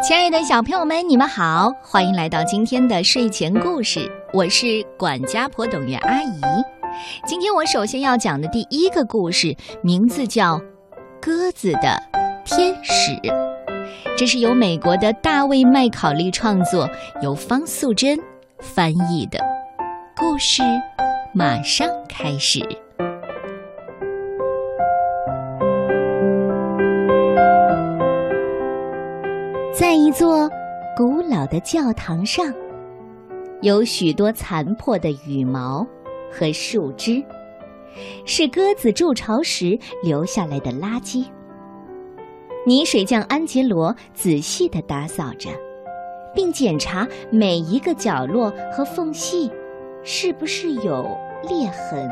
亲爱的小朋友们，你们好，欢迎来到今天的睡前故事。我是管家婆董月阿姨。今天我首先要讲的第一个故事，名字叫《鸽子的天使》，这是由美国的大卫·麦考利创作，由方素珍翻译的。故事马上开始。一座古老的教堂上，有许多残破的羽毛和树枝，是鸽子筑巢时留下来的垃圾。泥水匠安杰罗仔细地打扫着，并检查每一个角落和缝隙是不是有裂痕。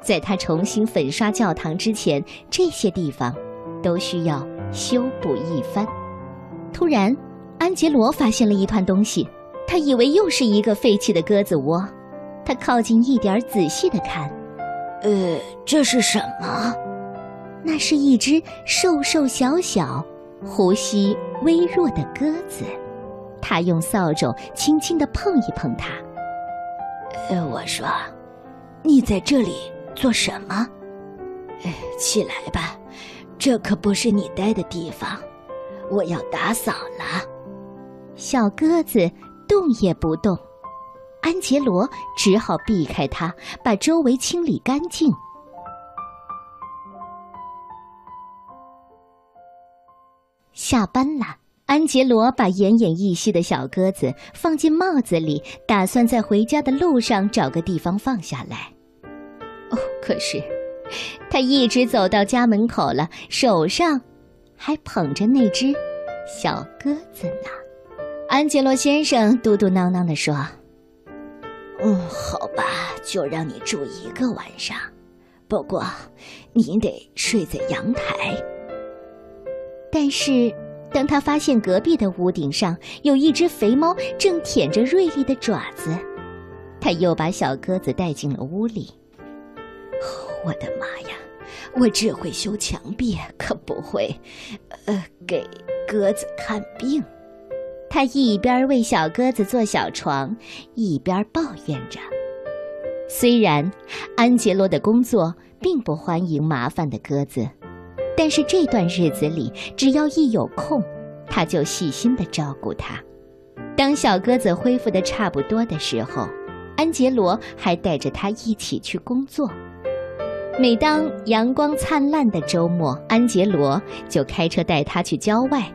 在他重新粉刷教堂之前，这些地方都需要修补一番。突然，安杰罗发现了一团东西，他以为又是一个废弃的鸽子窝。他靠近一点，仔细的看，呃，这是什么？那是一只瘦瘦小小、呼吸微弱的鸽子。他用扫帚轻轻的碰一碰它。呃，我说，你在这里做什么？呃，起来吧，这可不是你待的地方。我要打扫了，小鸽子动也不动，安杰罗只好避开它，把周围清理干净。下班了，安杰罗把奄奄一息的小鸽子放进帽子里，打算在回家的路上找个地方放下来。哦，可是他一直走到家门口了，手上。还捧着那只小鸽子呢，安杰罗先生嘟嘟囔囔地说：“嗯，好吧，就让你住一个晚上，不过你得睡在阳台。”但是，当他发现隔壁的屋顶上有一只肥猫正舔着锐利的爪子，他又把小鸽子带进了屋里。我的妈呀！我只会修墙壁，可不会，呃，给鸽子看病。他一边为小鸽子做小床，一边抱怨着。虽然安杰罗的工作并不欢迎麻烦的鸽子，但是这段日子里，只要一有空，他就细心的照顾它。当小鸽子恢复的差不多的时候，安杰罗还带着它一起去工作。每当阳光灿烂的周末，安杰罗就开车带他去郊外，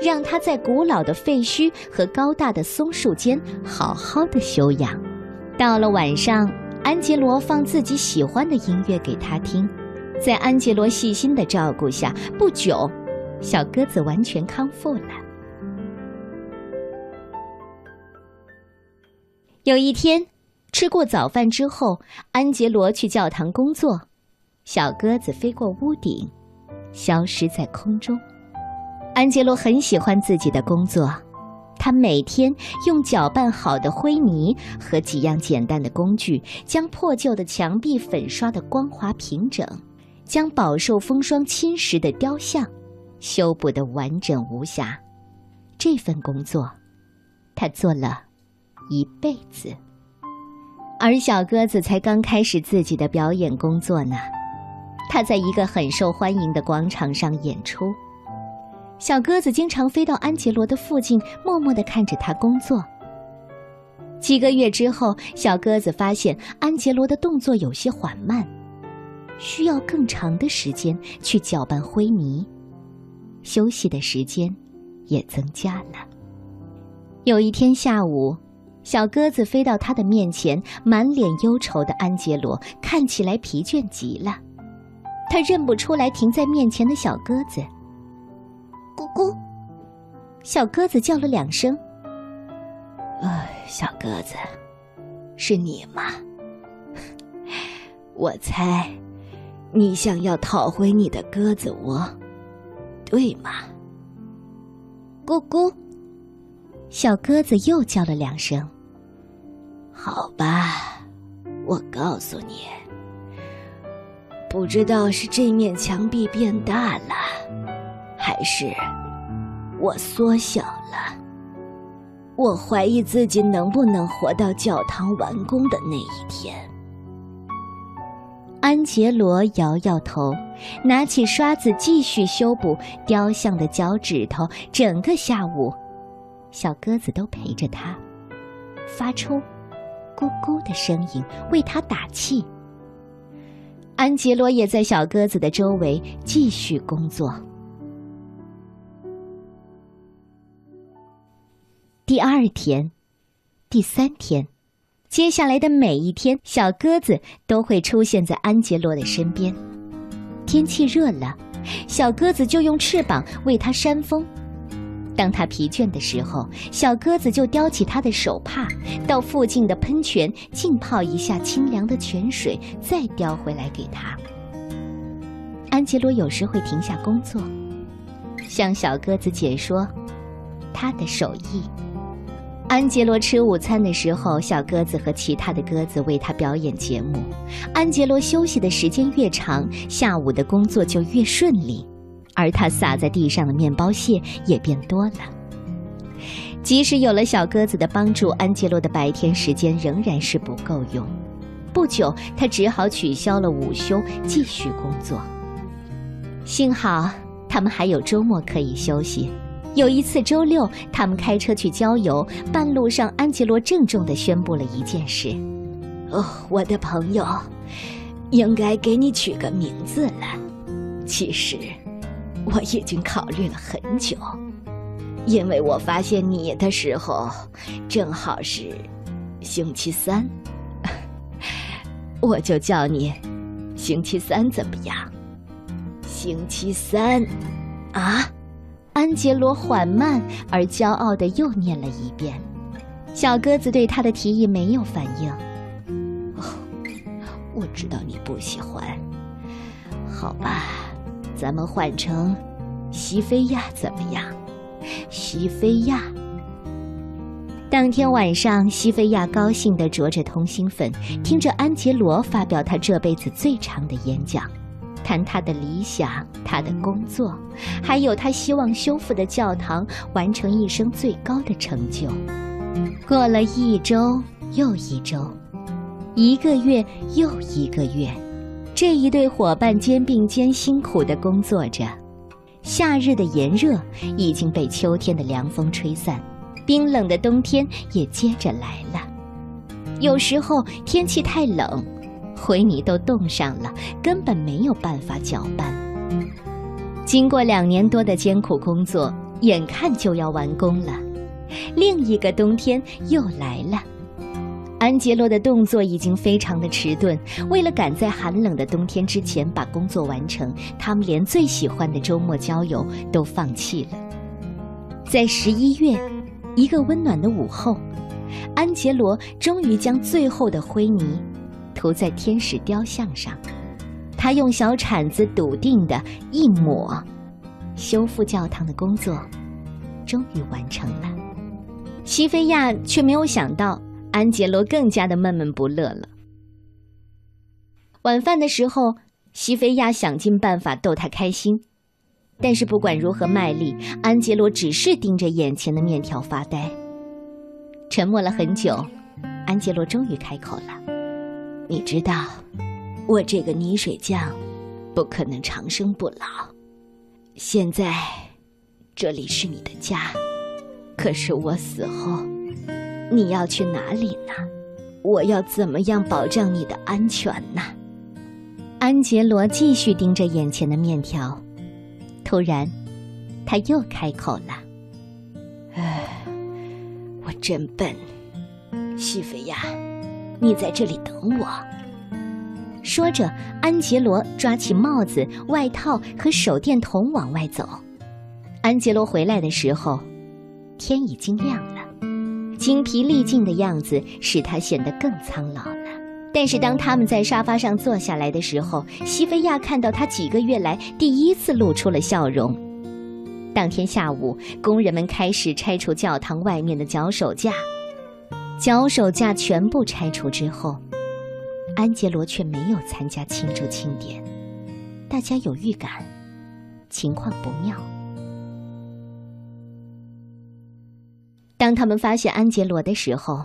让他在古老的废墟和高大的松树间好好的休养。到了晚上，安杰罗放自己喜欢的音乐给他听。在安杰罗细心的照顾下，不久，小鸽子完全康复了。有一天，吃过早饭之后，安杰罗去教堂工作。小鸽子飞过屋顶，消失在空中。安杰罗很喜欢自己的工作，他每天用搅拌好的灰泥和几样简单的工具，将破旧的墙壁粉刷得光滑平整，将饱受风霜侵蚀的雕像修补得完整无瑕。这份工作，他做了一辈子。而小鸽子才刚开始自己的表演工作呢。他在一个很受欢迎的广场上演出，小鸽子经常飞到安杰罗的附近，默默地看着他工作。几个月之后，小鸽子发现安杰罗的动作有些缓慢，需要更长的时间去搅拌灰泥，休息的时间也增加了。有一天下午，小鸽子飞到他的面前，满脸忧愁的安杰罗看起来疲倦极了。他认不出来停在面前的小鸽子。咕咕，小鸽子叫了两声。哎，小鸽子，是你吗？我猜，你想要讨回你的鸽子窝，对吗？咕咕，小鸽子又叫了两声。好吧，我告诉你。不知道是这面墙壁变大了，还是我缩小了。我怀疑自己能不能活到教堂完工的那一天。安杰罗摇摇头，拿起刷子继续修补雕像的脚趾头。整个下午，小鸽子都陪着他，发出“咕咕”的声音，为他打气。安杰罗也在小鸽子的周围继续工作。第二天，第三天，接下来的每一天，小鸽子都会出现在安杰罗的身边。天气热了，小鸽子就用翅膀为他扇风。当他疲倦的时候，小鸽子就叼起他的手帕，到附近的喷泉浸泡一下清凉的泉水，再叼回来给他。安杰罗有时会停下工作，向小鸽子解说他的手艺。安杰罗吃午餐的时候，小鸽子和其他的鸽子为他表演节目。安杰罗休息的时间越长，下午的工作就越顺利。而他撒在地上的面包屑也变多了。即使有了小鸽子的帮助，安杰洛的白天时间仍然是不够用。不久，他只好取消了午休，继续工作。幸好他们还有周末可以休息。有一次周六，他们开车去郊游，半路上，安杰洛郑重地宣布了一件事：“哦，我的朋友，应该给你取个名字了。其实……”我已经考虑了很久，因为我发现你的时候正好是星期三，我就叫你星期三怎么样？星期三，啊！安杰罗缓慢而骄傲的又念了一遍。小鸽子对他的提议没有反应。哦，我知道你不喜欢，好吧。咱们换成西菲亚怎么样？西菲亚。当天晚上，西菲亚高兴地啄着通心粉，听着安杰罗发表他这辈子最长的演讲，谈他的理想、他的工作，还有他希望修复的教堂完成一生最高的成就。过了一周又一周，一个月又一个月。这一对伙伴肩并肩辛苦地工作着，夏日的炎热已经被秋天的凉风吹散，冰冷的冬天也接着来了。有时候天气太冷，灰泥都冻上了，根本没有办法搅拌。经过两年多的艰苦工作，眼看就要完工了，另一个冬天又来了。安杰罗的动作已经非常的迟钝，为了赶在寒冷的冬天之前把工作完成，他们连最喜欢的周末郊游都放弃了。在十一月，一个温暖的午后，安杰罗终于将最后的灰泥涂在天使雕像上，他用小铲子笃定的一抹，修复教堂的工作终于完成了。西菲亚却没有想到。安杰罗更加的闷闷不乐了。晚饭的时候，西菲亚想尽办法逗他开心，但是不管如何卖力，安杰罗只是盯着眼前的面条发呆。沉默了很久，安杰罗终于开口了：“你知道，我这个泥水匠不可能长生不老。现在，这里是你的家，可是我死后……”你要去哪里呢？我要怎么样保障你的安全呢？安杰罗继续盯着眼前的面条，突然，他又开口了：“唉，我真笨，西菲亚，你在这里等我。”说着，安杰罗抓起帽子、外套和手电筒往外走。安杰罗回来的时候，天已经亮了。精疲力尽的样子使他显得更苍老了。但是当他们在沙发上坐下来的时候，西菲亚看到他几个月来第一次露出了笑容。当天下午，工人们开始拆除教堂外面的脚手架。脚手架全部拆除之后，安杰罗却没有参加庆祝庆典。大家有预感，情况不妙。当他们发现安杰罗的时候，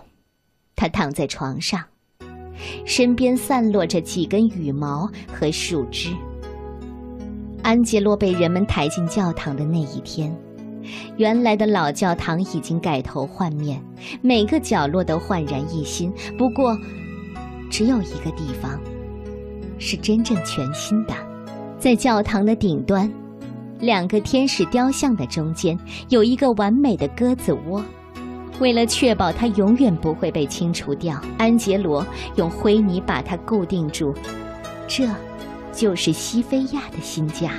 他躺在床上，身边散落着几根羽毛和树枝。安杰罗被人们抬进教堂的那一天，原来的老教堂已经改头换面，每个角落都焕然一新。不过，只有一个地方是真正全新的，在教堂的顶端，两个天使雕像的中间有一个完美的鸽子窝。为了确保它永远不会被清除掉，安杰罗用灰泥把它固定住。这。就是西菲亚的新家。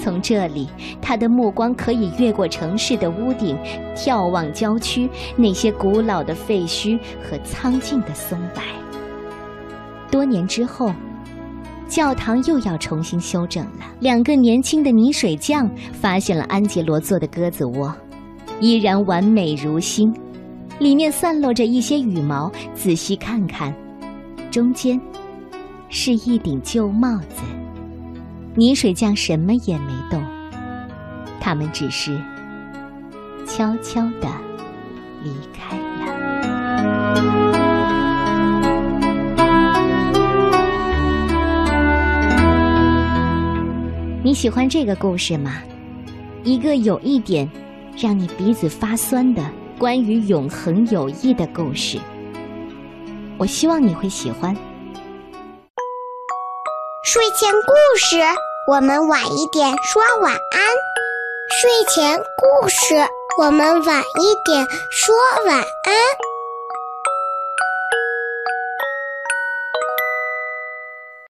从这里，他的目光可以越过城市的屋顶，眺望郊区那些古老的废墟和苍劲的松柏。多年之后，教堂又要重新修整了。两个年轻的泥水匠发现了安杰罗做的鸽子窝，依然完美如新，里面散落着一些羽毛。仔细看看，中间。是一顶旧帽子，泥水匠什么也没动，他们只是悄悄的离开了。你喜欢这个故事吗？一个有一点让你鼻子发酸的关于永恒友谊的故事，我希望你会喜欢。睡前故事，我们晚一点说晚安。睡前故事，我们晚一点说晚安。